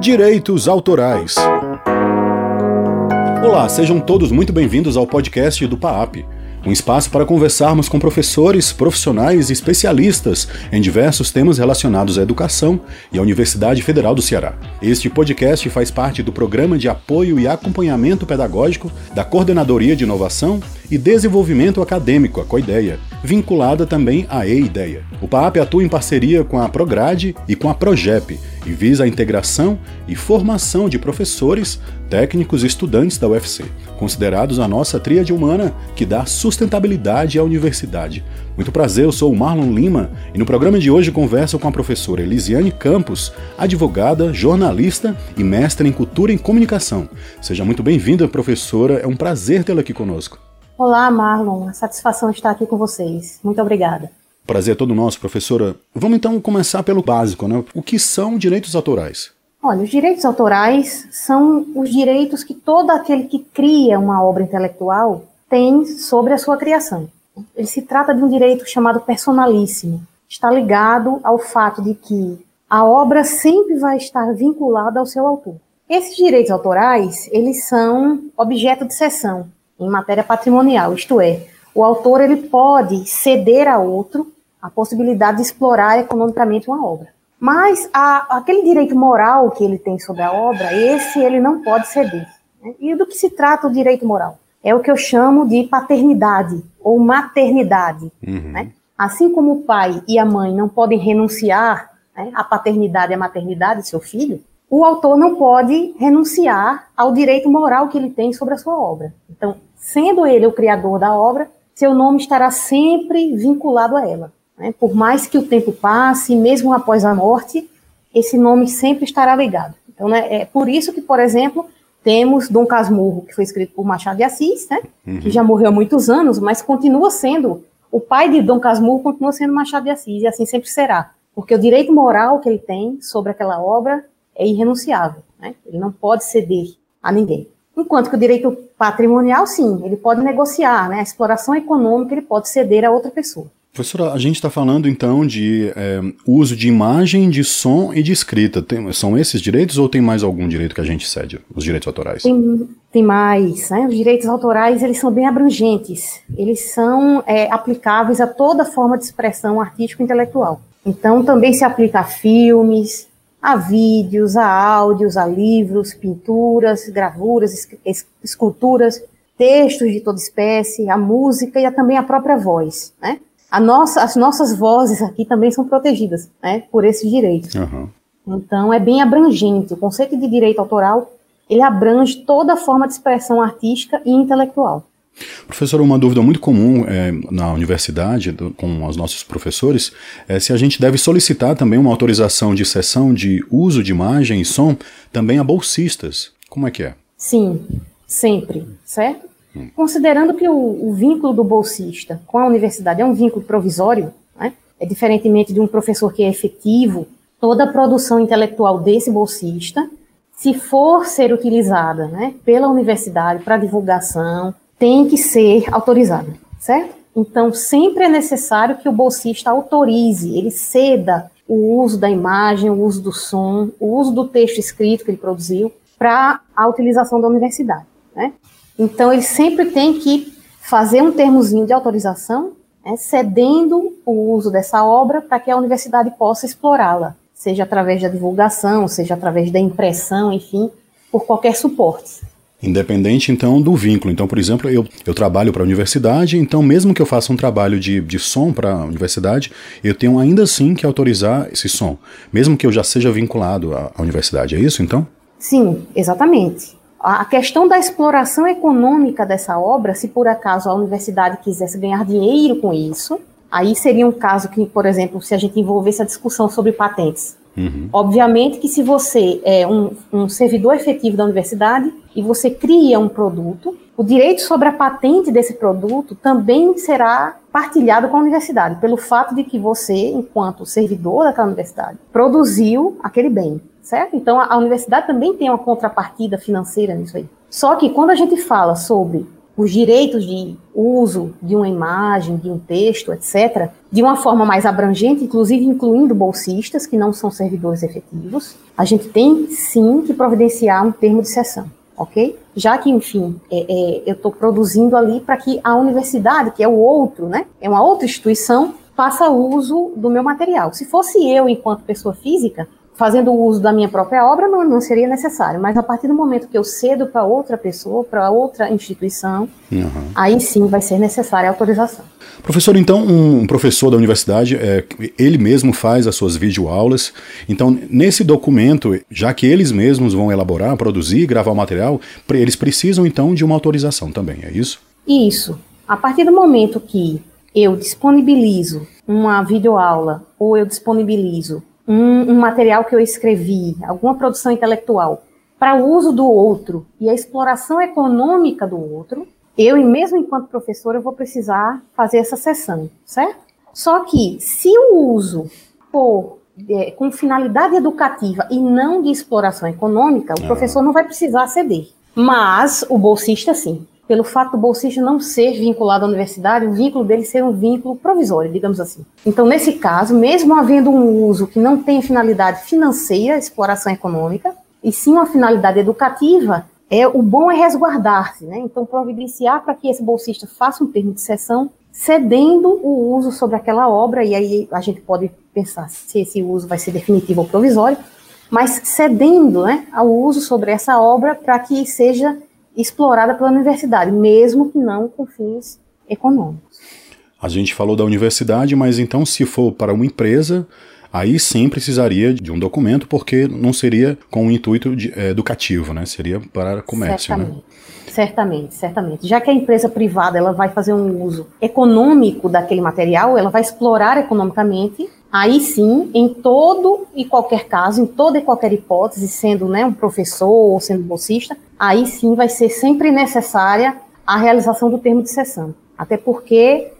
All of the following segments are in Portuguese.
Direitos Autorais. Olá, sejam todos muito bem-vindos ao podcast do PAAP um espaço para conversarmos com professores, profissionais e especialistas em diversos temas relacionados à educação e à Universidade Federal do Ceará. Este podcast faz parte do Programa de Apoio e Acompanhamento Pedagógico da Coordenadoria de Inovação e Desenvolvimento Acadêmico, a COIDEA, vinculada também à EIDEA. O PAAP atua em parceria com a Prograde e com a Progep e visa a integração e formação de professores, técnicos e estudantes da UFC, considerados a nossa tríade humana que dá sustentabilidade à universidade. Muito prazer, eu sou o Marlon Lima e no programa de hoje converso com a professora Elisiane Campos, advogada, jornalista e mestre em cultura e comunicação. Seja muito bem-vinda, professora, é um prazer tê-la aqui conosco. Olá, Marlon, a satisfação estar aqui com vocês. Muito obrigada. Prazer é todo nosso, professora. Vamos então começar pelo básico, né? O que são direitos autorais? Olha, os direitos autorais são os direitos que todo aquele que cria uma obra intelectual tem sobre a sua criação. Ele se trata de um direito chamado personalíssimo. Está ligado ao fato de que a obra sempre vai estar vinculada ao seu autor. Esses direitos autorais, eles são objeto de cessão em matéria patrimonial, isto é, o autor ele pode ceder a outro a possibilidade de explorar economicamente uma obra. Mas a, aquele direito moral que ele tem sobre a obra, esse ele não pode ceder. Né? E do que se trata o direito moral? É o que eu chamo de paternidade ou maternidade. Uhum. Né? Assim como o pai e a mãe não podem renunciar né, à paternidade e à maternidade de seu filho, o autor não pode renunciar ao direito moral que ele tem sobre a sua obra. Então, sendo ele o criador da obra, seu nome estará sempre vinculado a ela. Né? Por mais que o tempo passe, mesmo após a morte, esse nome sempre estará ligado. Então, né, é por isso que, por exemplo, temos Dom Casmurro, que foi escrito por Machado de Assis, né, uhum. que já morreu há muitos anos, mas continua sendo, o pai de Dom Casmurro continua sendo Machado de Assis, e assim sempre será. Porque o direito moral que ele tem sobre aquela obra é irrenunciável. Né? Ele não pode ceder a ninguém. Enquanto que o direito patrimonial, sim, ele pode negociar, né? A exploração econômica ele pode ceder a outra pessoa. Professora, a gente está falando então de é, uso de imagem, de som e de escrita. Tem, são esses direitos ou tem mais algum direito que a gente cede, os direitos autorais? Tem, tem mais. Né? Os direitos autorais eles são bem abrangentes. Eles são é, aplicáveis a toda forma de expressão artístico-intelectual. Então também se aplica a filmes, a vídeos, a áudios, a livros, pinturas, gravuras, esculturas, textos de toda espécie, a música e a, também a própria voz, né? Nossa, as nossas vozes aqui também são protegidas né, por esses direitos. Uhum. Então, é bem abrangente. O conceito de direito autoral, ele abrange toda forma de expressão artística e intelectual. Professor, uma dúvida muito comum é, na universidade, do, com os nossos professores, é se a gente deve solicitar também uma autorização de sessão de uso de imagem e som também a bolsistas. Como é que é? Sim, sempre, certo? Considerando que o, o, vínculo do bolsista com a universidade é um vínculo provisório, né, é diferentemente de um professor que é efetivo, toda a produção intelectual desse bolsista, se for ser utilizada né, pela universidade para divulgação, tem que ser autorizada, certo? Então, sempre é necessário que o bolsista autorize, ele ceda o uso da imagem, o uso do som, o uso do texto escrito que ele produziu para a utilização da universidade. Né? Então, ele sempre tem que fazer um termozinho de autorização, né, cedendo o uso dessa obra para que a universidade possa explorá-la, seja através da divulgação, seja através da impressão, enfim, por qualquer suporte. Independente, então, do vínculo. Então, por exemplo, eu, eu trabalho para a universidade, então, mesmo que eu faça um trabalho de, de som para a universidade, eu tenho ainda assim que autorizar esse som, mesmo que eu já seja vinculado à, à universidade. É isso, então? Sim, exatamente. A questão da exploração econômica dessa obra, se por acaso a universidade quisesse ganhar dinheiro com isso, aí seria um caso que, por exemplo, se a gente envolvesse a discussão sobre patentes. Uhum. Obviamente que se você é um, um servidor efetivo da universidade e você cria um produto, o direito sobre a patente desse produto também será partilhado com a universidade, pelo fato de que você, enquanto servidor daquela universidade, produziu aquele bem certo? Então a, a universidade também tem uma contrapartida financeira nisso aí. Só que quando a gente fala sobre os direitos de uso de uma imagem, de um texto, etc., de uma forma mais abrangente, inclusive incluindo bolsistas que não são servidores efetivos, a gente tem sim que providenciar um termo de sessão, ok? Já que, enfim, é, é, eu estou produzindo ali para que a universidade, que é o outro, né, é uma outra instituição, faça uso do meu material. Se fosse eu, enquanto pessoa física, fazendo uso da minha própria obra, não, não seria necessário. Mas a partir do momento que eu cedo para outra pessoa, para outra instituição, uhum. aí sim vai ser necessária a autorização. Professor, então, um professor da universidade, é, ele mesmo faz as suas videoaulas. Então, nesse documento, já que eles mesmos vão elaborar, produzir, gravar o material, eles precisam então de uma autorização também, é isso? Isso. A partir do momento que eu disponibilizo uma videoaula ou eu disponibilizo um, um material que eu escrevi, alguma produção intelectual, para o uso do outro e a exploração econômica do outro, eu, e mesmo enquanto professor, eu vou precisar fazer essa sessão, certo? Só que, se o uso for é, com finalidade educativa e não de exploração econômica, o ah. professor não vai precisar ceder. Mas o bolsista, sim pelo fato do bolsista não ser vinculado à universidade, o vínculo dele ser um vínculo provisório, digamos assim. Então, nesse caso, mesmo havendo um uso que não tem finalidade financeira, exploração econômica, e sim uma finalidade educativa, é o bom é resguardar-se, né? Então, providenciar para que esse bolsista faça um termo de sessão cedendo o uso sobre aquela obra, e aí a gente pode pensar se esse uso vai ser definitivo ou provisório, mas cedendo né, ao uso sobre essa obra para que seja explorada pela universidade, mesmo que não com fins econômicos. A gente falou da universidade, mas então se for para uma empresa, aí sim precisaria de um documento, porque não seria com um intuito de, é, educativo, né? Seria para comércio, certamente, né? Certamente, certamente. Já que a empresa privada ela vai fazer um uso econômico daquele material, ela vai explorar economicamente Aí sim, em todo e qualquer caso, em toda e qualquer hipótese, sendo né, um professor ou sendo bolsista, aí sim vai ser sempre necessária a realização do termo de sessão. Até porque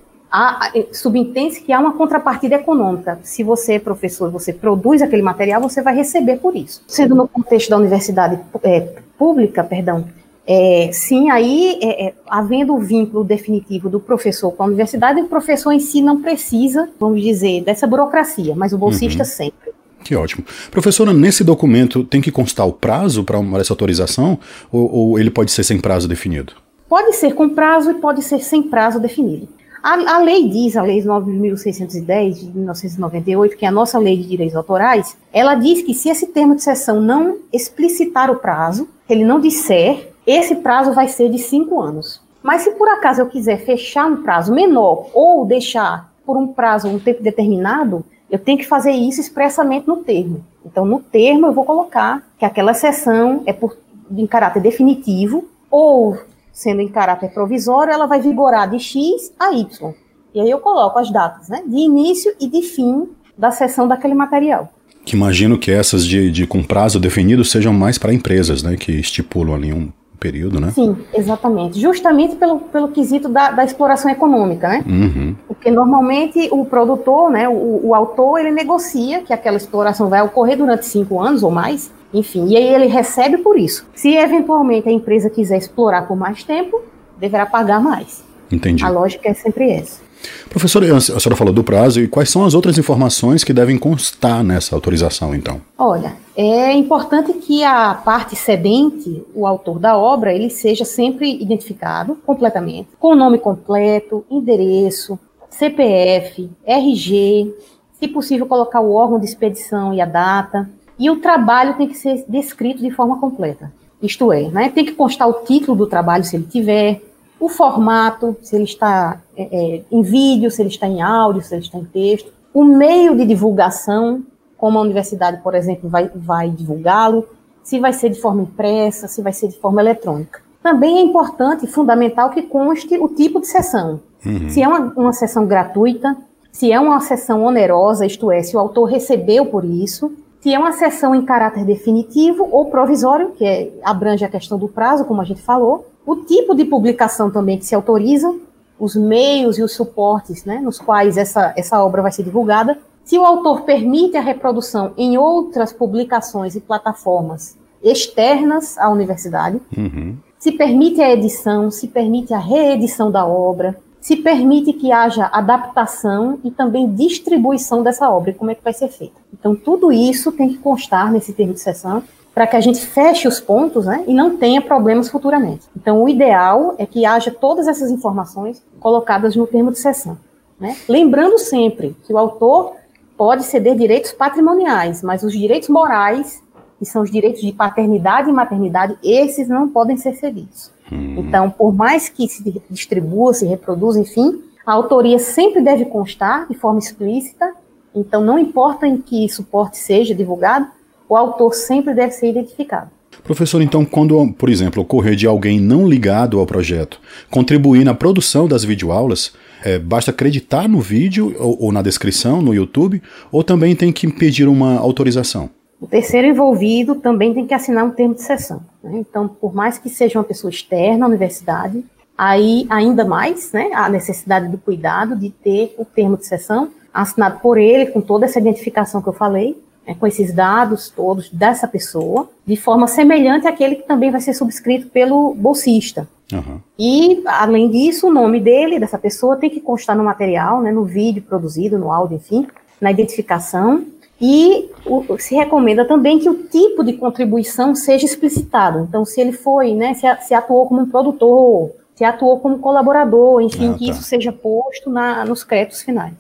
subentende-se que há uma contrapartida econômica. Se você é professor, você produz aquele material, você vai receber por isso. Sendo no contexto da universidade é, pública, perdão, é, sim, aí, é, é, havendo o vínculo definitivo do professor com a universidade, o professor em si não precisa, vamos dizer, dessa burocracia, mas o bolsista uhum. sempre. Que ótimo. Professora, nesse documento tem que constar o prazo para essa autorização ou, ou, ele pode ser sem prazo definido? Pode ser com prazo e pode ser sem prazo definido. A, a lei diz, a Lei 9.610 de 1998, que é a nossa lei de direitos autorais, ela diz que se esse termo de sessão não explicitar o prazo, ele não disser, esse prazo vai ser de cinco anos. Mas se por acaso eu quiser fechar um prazo menor ou deixar por um prazo, um tempo determinado, eu tenho que fazer isso expressamente no termo. Então, no termo, eu vou colocar que aquela sessão é por, em caráter definitivo ou, sendo em caráter provisório, ela vai vigorar de X a Y. E aí eu coloco as datas né, de início e de fim da sessão daquele material. Que imagino que essas de, de com prazo definido sejam mais para empresas, né, que estipulam ali um período, né? Sim, exatamente. Justamente pelo, pelo quesito da, da exploração econômica, né? Uhum. Porque normalmente o produtor, né, o, o autor, ele negocia que aquela exploração vai ocorrer durante cinco anos ou mais, enfim, e aí ele recebe por isso. Se eventualmente a empresa quiser explorar por mais tempo, deverá pagar mais. Entendi. A lógica é sempre essa. Professora, a senhora falou do prazo, e quais são as outras informações que devem constar nessa autorização, então? Olha, é importante que a parte cedente, o autor da obra, ele seja sempre identificado completamente, com nome completo, endereço, CPF, RG, se possível colocar o órgão de expedição e a data, e o trabalho tem que ser descrito de forma completa. Isto é, né, tem que constar o título do trabalho, se ele tiver, o formato, se ele está é, é, em vídeo, se ele está em áudio, se ele está em texto, o meio de divulgação, como a universidade, por exemplo, vai, vai divulgá-lo, se vai ser de forma impressa, se vai ser de forma eletrônica. Também é importante e fundamental que conste o tipo de sessão. Uhum. Se é uma, uma sessão gratuita, se é uma sessão onerosa, isto é, se o autor recebeu por isso, se é uma sessão em caráter definitivo ou provisório, que é, abrange a questão do prazo, como a gente falou, o tipo de publicação também que se autoriza, os meios e os suportes né, nos quais essa, essa obra vai ser divulgada, se o autor permite a reprodução em outras publicações e plataformas externas à universidade, uhum. se permite a edição, se permite a reedição da obra, se permite que haja adaptação e também distribuição dessa obra, como é que vai ser feita. Então, tudo isso tem que constar nesse termo de sessão para que a gente feche os pontos né, e não tenha problemas futuramente. Então, o ideal é que haja todas essas informações colocadas no termo de sessão. Né? Lembrando sempre que o autor pode ceder direitos patrimoniais, mas os direitos morais, que são os direitos de paternidade e maternidade, esses não podem ser cedidos. Hum. Então, por mais que se distribua, se reproduza, enfim, a autoria sempre deve constar de forma explícita. Então, não importa em que suporte seja divulgado, o autor sempre deve ser identificado. Professor, então, quando, por exemplo, ocorrer de alguém não ligado ao projeto contribuir na produção das videoaulas, é, basta acreditar no vídeo ou, ou, na descrição no YouTube, ou também tem que pedir uma autorização? O terceiro envolvido também tem que assinar um termo de sessão. Né? Então, por mais que seja uma pessoa externa à universidade, aí ainda mais né, a necessidade do cuidado de ter o termo de sessão assinado por ele, com toda essa identificação que eu falei, né, com esses dados todos dessa pessoa, de forma semelhante àquele que também vai ser subscrito pelo bolsista. Uhum. E, além disso, o nome dele, dessa pessoa, tem que constar no material, né, no vídeo produzido, no áudio, enfim, na identificação. E o, se recomenda também que o tipo de contribuição seja explicitado. Então, se ele foi, né, se, se atuou como um produtor, se atuou como colaborador, enfim, ah, tá. que isso seja posto na, nos créditos finais.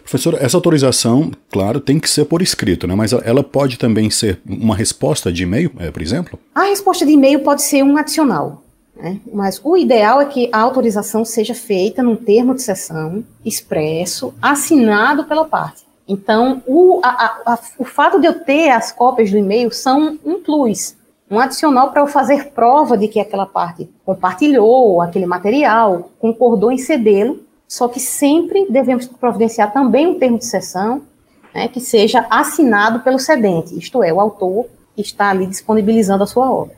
Professor, essa autorização, claro, tem que ser por escrito, né? Mas ela pode também ser uma resposta de e-mail, é, por exemplo? A resposta de e-mail pode ser um adicional. Né? Mas o ideal é que a autorização seja feita num termo de sessão expresso, assinado pela parte. Então, o, a, a, o fato de eu ter as cópias do e-mail são um plus, um adicional para eu fazer prova de que aquela parte compartilhou aquele material, concordou em cedê-lo só que sempre devemos providenciar também um termo de sessão né, que seja assinado pelo cedente, isto é, o autor está ali disponibilizando a sua obra.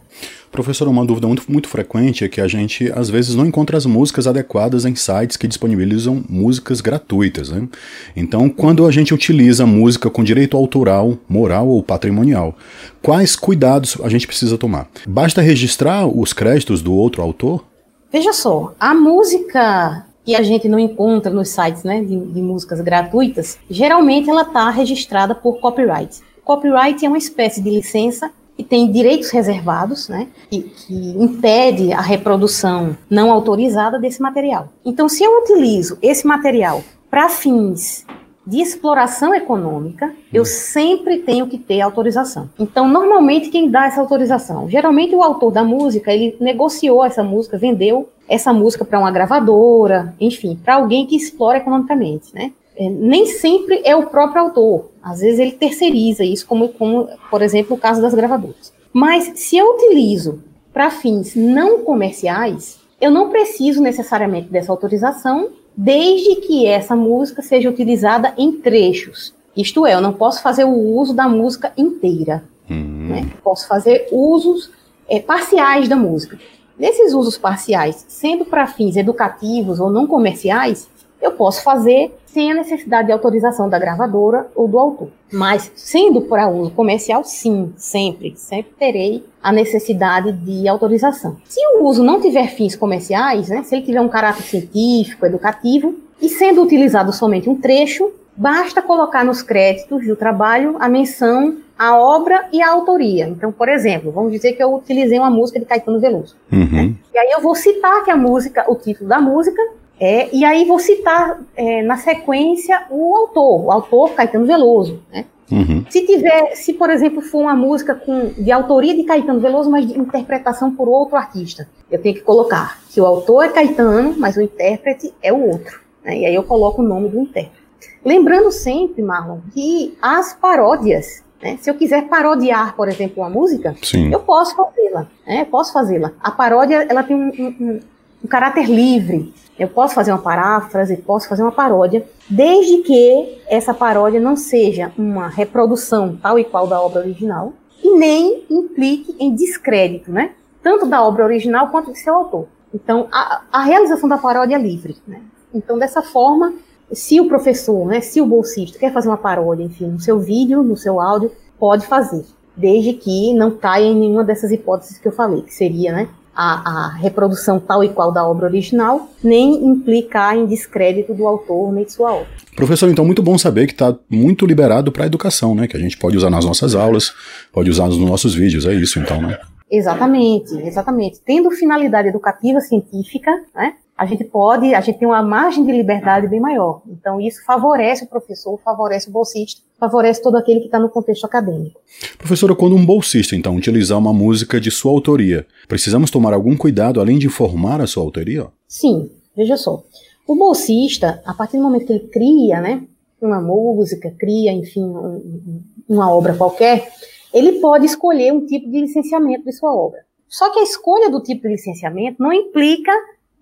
Professor, uma dúvida muito, muito frequente é que a gente às vezes não encontra as músicas adequadas em sites que disponibilizam músicas gratuitas. Né? Então, quando a gente utiliza música com direito autoral, moral ou patrimonial, quais cuidados a gente precisa tomar? Basta registrar os créditos do outro autor? Veja só, a música que a gente não encontra nos sites né, de, de músicas gratuitas, geralmente ela está registrada por copyright. Copyright é uma espécie de licença que tem direitos reservados, né, que, que, impede a reprodução não autorizada desse material. Então, se eu utilizo esse material para fins de exploração econômica, eu hum. sempre tenho que ter autorização. Então, normalmente, quem dá essa autorização? Geralmente, o autor da música, ele negociou essa música, vendeu essa música para uma gravadora, enfim, para alguém que explora economicamente, né? É, nem sempre é o próprio autor. Às vezes ele terceiriza isso, como, como por exemplo, o caso das gravadoras. Mas se eu utilizo para fins não comerciais, eu não preciso necessariamente dessa autorização desde que essa música seja utilizada em trechos. Isto é, eu não posso fazer o uso da música inteira. Uhum. Né? Posso fazer usos é, parciais da música. Nesses usos parciais, sendo para fins educativos ou não comerciais, eu posso fazer sem a necessidade de autorização da gravadora ou do autor. Mas, sendo para uso comercial, sim, sempre, sempre terei a necessidade de autorização. Se o uso não tiver fins comerciais, né, se ele tiver um caráter científico, educativo, e sendo utilizado somente um trecho, basta colocar nos créditos do trabalho a menção a obra e a autoria. Então, por exemplo, vamos dizer que eu utilizei uma música de Caetano Veloso. Uhum. Né? E aí eu vou citar que a música, o título da música, é, e aí vou citar é, na sequência o autor, o autor Caetano Veloso. Né? Uhum. Se tiver, se por exemplo for uma música com, de autoria de Caetano Veloso, mas de interpretação por outro artista, eu tenho que colocar que o autor é Caetano, mas o intérprete é o outro. Né? E aí eu coloco o nome do intérprete. Lembrando sempre, Marlon, que as paródias né? Se eu quiser parodiar, por exemplo, uma música, Sim. eu posso fazê-la. Né? Posso fazê-la. A paródia ela tem um, um, um, caráter livre. Eu posso fazer uma paráfrase, posso fazer uma paródia, desde que essa paródia não seja uma reprodução tal e qual da obra original e nem implique em descrédito, né? Tanto da obra original quanto de seu autor. Então, a, a realização da paródia é livre. Né? Então, dessa forma, se o professor, né, se o bolsista quer fazer uma paródia, enfim, no seu vídeo, no seu áudio, pode fazer, desde que não caia em nenhuma dessas hipóteses que eu falei, que seria, né, a, a, reprodução tal e qual da obra original, nem implicar em descrédito do autor nem de sua obra. Professor, então muito bom saber que está muito liberado para a educação, né? Que a gente pode usar nas nossas aulas, pode usar nos nossos vídeos, é isso então, né? Exatamente, exatamente. Tendo finalidade educativa científica, né? A gente pode, a gente tem uma margem de liberdade bem maior. Então, isso favorece o professor, favorece o bolsista, favorece todo aquele que está no contexto acadêmico. Professora, quando um bolsista, então, utilizar uma música de sua autoria, precisamos tomar algum cuidado além de informar a sua autoria? Sim, veja só. O bolsista, a partir do momento que ele cria, né, uma música, cria, enfim, um, uma obra qualquer, ele pode escolher um tipo de licenciamento de sua obra. Só que a escolha do tipo de licenciamento não implica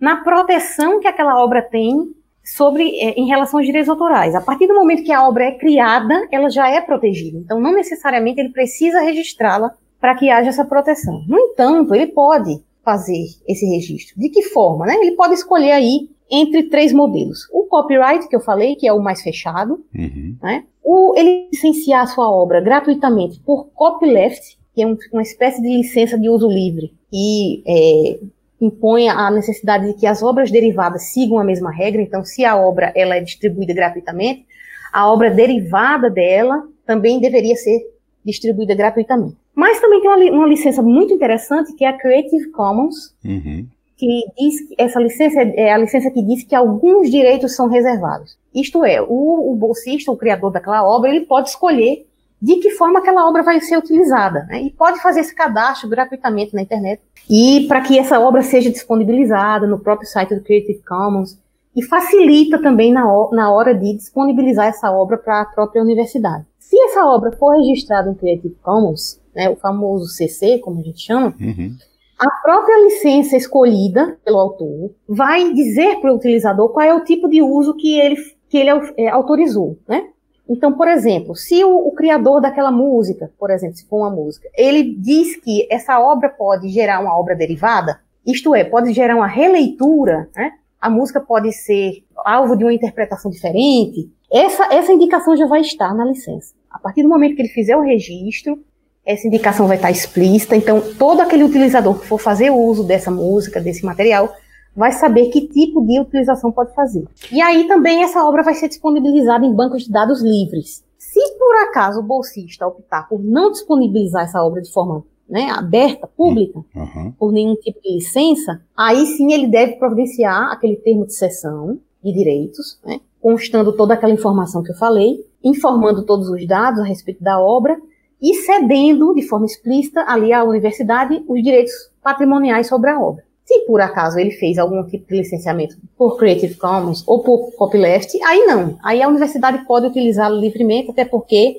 na proteção que aquela obra tem sobre é, em relação aos direitos autorais. A partir do momento que a obra é criada, ela já é protegida. Então, não necessariamente ele precisa registrá-la para que haja essa proteção. No entanto, ele pode fazer esse registro. De que forma? Né? Ele pode escolher aí entre três modelos. O copyright, que eu falei, que é o mais fechado. Uhum. Né? O, ele licenciar a sua obra gratuitamente por copyleft, que é um, uma espécie de licença de uso livre. E é, impõe a necessidade de que as obras derivadas sigam a mesma regra. Então, se a obra ela é distribuída gratuitamente, a obra derivada dela também deveria ser distribuída gratuitamente. Mas também tem uma, uma licença muito interessante que é a Creative Commons, uhum. que diz que essa licença é a licença que diz que alguns direitos são reservados. Isto é, o, o bolsista, o criador daquela obra, ele pode escolher de que forma aquela obra vai ser utilizada. Né? E pode fazer esse cadastro gratuitamente na internet. E para que essa obra seja disponibilizada no próprio site do Creative Commons. E facilita também na, na hora de disponibilizar essa obra para a própria universidade. Se essa obra for registrada em Creative Commons, né, o famoso CC, como a gente chama, uhum. a própria licença escolhida pelo autor vai dizer para o utilizador qual é o tipo de uso que ele, que ele é, autorizou. Né? Então, por exemplo, se o, o, criador daquela música, por exemplo, se for uma música, ele diz que essa obra pode gerar uma obra derivada, isto é, pode gerar uma releitura, né? a música pode ser alvo de uma interpretação diferente, essa, essa indicação já vai estar na licença. A partir do momento que ele fizer o registro, essa indicação vai estar explícita, então todo aquele utilizador que for fazer uso dessa música, desse material, vai saber que tipo de utilização pode fazer. E aí também essa obra vai ser disponibilizada em bancos de dados livres. Se por acaso o bolsista optar por não disponibilizar essa obra de forma né, aberta, pública, uhum. por nenhum tipo de licença, aí sim ele deve providenciar aquele termo de cessão de direitos, né, constando toda aquela informação que eu falei, informando todos os dados a respeito da obra e cedendo de forma explícita ali à universidade os direitos patrimoniais sobre a obra. Se por acaso ele fez algum tipo de licenciamento por Creative Commons ou por copyleft, aí não. Aí a universidade pode utilizá-lo livremente, até porque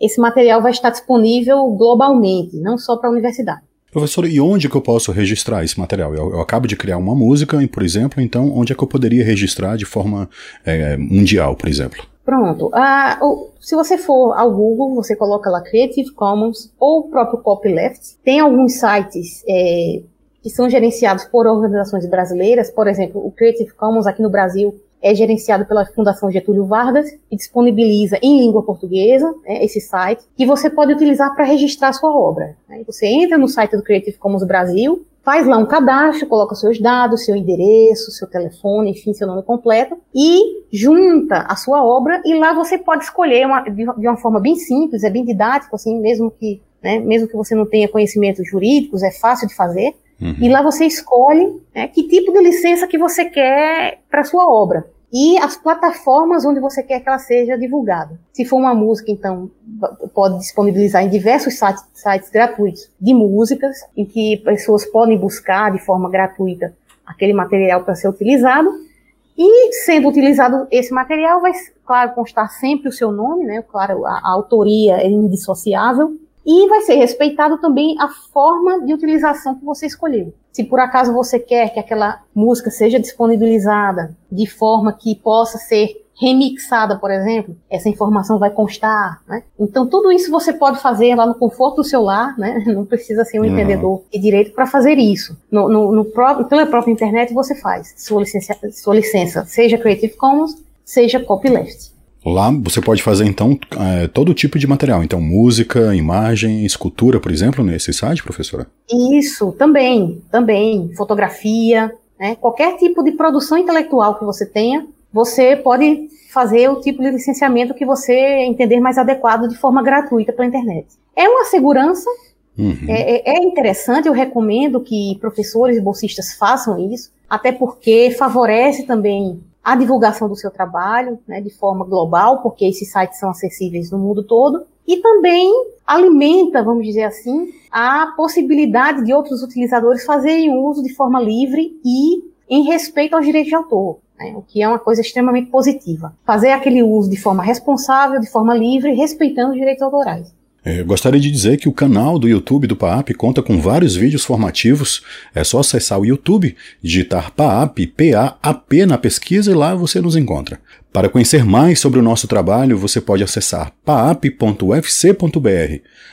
esse material vai estar disponível globalmente, não só para a universidade. Professor, e onde que eu posso registrar esse material? Eu, eu, acabo de criar uma música, por exemplo, então onde é que eu poderia registrar de forma é, mundial, por exemplo? Pronto. Ah, se você for ao Google, você coloca lá Creative Commons ou o próprio Copyleft. Tem alguns sites é, que são gerenciados por organizações brasileiras, por exemplo, o Creative Commons aqui no Brasil é gerenciado pela Fundação Getúlio Vargas e disponibiliza em língua portuguesa né, esse site que você pode utilizar para registrar sua obra. Né? Você entra no site do Creative Commons Brasil, faz lá um cadastro, coloca seus dados, seu endereço, seu telefone, enfim, seu nome completo e junta a sua obra e lá você pode escolher uma, de, uma forma bem simples, é bem didático, assim, mesmo que, né, mesmo que você não tenha conhecimentos jurídicos, é fácil de fazer. Uhum. E lá você escolhe né, que tipo de licença que você quer para sua obra e as plataformas onde você quer que ela seja divulgada. Se for uma música, então pode disponibilizar em diversos sites, sites gratuitos de músicas, em que pessoas podem buscar de forma gratuita aquele material para ser utilizado. E sendo utilizado esse material, vai, claro, constar sempre o seu nome, né? Claro, a, a autoria é indissociável e vai ser respeitado também a forma de utilização que você escolheu. Se por acaso você quer que aquela música seja disponibilizada de forma que possa ser remixada, por exemplo, essa informação vai constar, né? Então tudo isso você pode fazer lá no conforto do seu lar, né? Não precisa ser um uhum. entendedor de direito para fazer isso. No, no, no próprio, pela própria internet você faz sua licença, sua licença, seja Creative Commons, seja copyleft. Lá você pode fazer então é, todo tipo de material, então música, imagem, escultura, por exemplo, nesse site, professora? Isso, também, também, fotografia, né? qualquer tipo de produção intelectual que você tenha, você pode fazer o tipo de licenciamento que você entender mais adequado de forma gratuita pela internet. É uma segurança, uhum. é, é, é interessante, eu recomendo que professores e bolsistas façam isso, até porque favorece também a divulgação do seu trabalho né, de forma global, porque esses sites são acessíveis no mundo todo, e também alimenta, vamos dizer assim, a possibilidade de outros utilizadores fazerem uso de forma livre e em respeito aos direitos de autor. Né, o que é uma coisa extremamente positiva. Fazer aquele uso de forma responsável, de forma livre, respeitando os direitos autorais. É, gostaria de dizer que o canal do YouTube do PAAP conta com vários vídeos formativos. É só acessar o YouTube, digitar PAAP, P-A-A-P na pesquisa e lá você nos encontra. Para conhecer mais sobre o nosso trabalho, você pode acessar paap.ufc.br.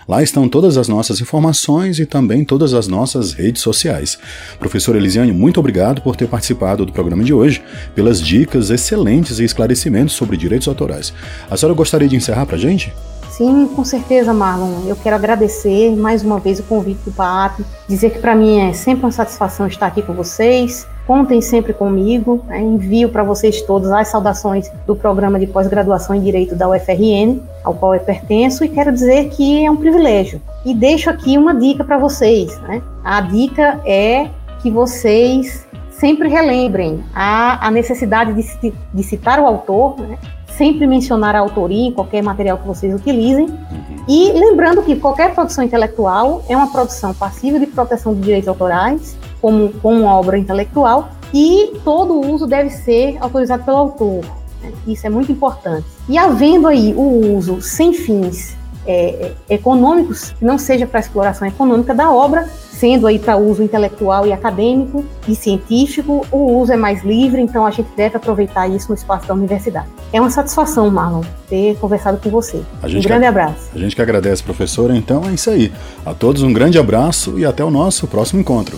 Lá estão todas as nossas informações e também todas as nossas redes sociais. Professor Elisiane, muito obrigado por ter participado do programa de hoje, pelas dicas excelentes e esclarecimentos sobre direitos autorais. A senhora gostaria de encerrar para a gente? Sim, com certeza, Marlon. Eu quero agradecer mais uma vez o convite do PAAP, dizer que para mim é sempre uma satisfação estar aqui com vocês. Contem sempre comigo. Né? Envio para vocês todos as saudações do programa de pós-graduação em Direito da UFRN, ao qual eu pertenço, e quero dizer que é um privilégio. E deixo aqui uma dica para vocês. Né? A dica é que vocês sempre relembrem a, a necessidade de, de citar o autor, né? Sempre mencionar a autoria em qualquer material que vocês utilizem. Uhum. E lembrando que qualquer produção intelectual é uma produção passiva de proteção de direitos autorais, como, como obra intelectual, e todo uso deve ser autorizado pelo autor. Né? Isso é muito importante. E havendo aí o uso sem fins é, é econômicos, não seja para exploração econômica da obra, sendo aí para uso intelectual e acadêmico e científico, o uso é mais livre, então a gente deve aproveitar isso no espaço da universidade. É uma satisfação, Marlon, ter conversado com você. um grande abraço. A gente que agradece, professora. Então é isso aí. A todos um grande abraço e até o nosso próximo encontro.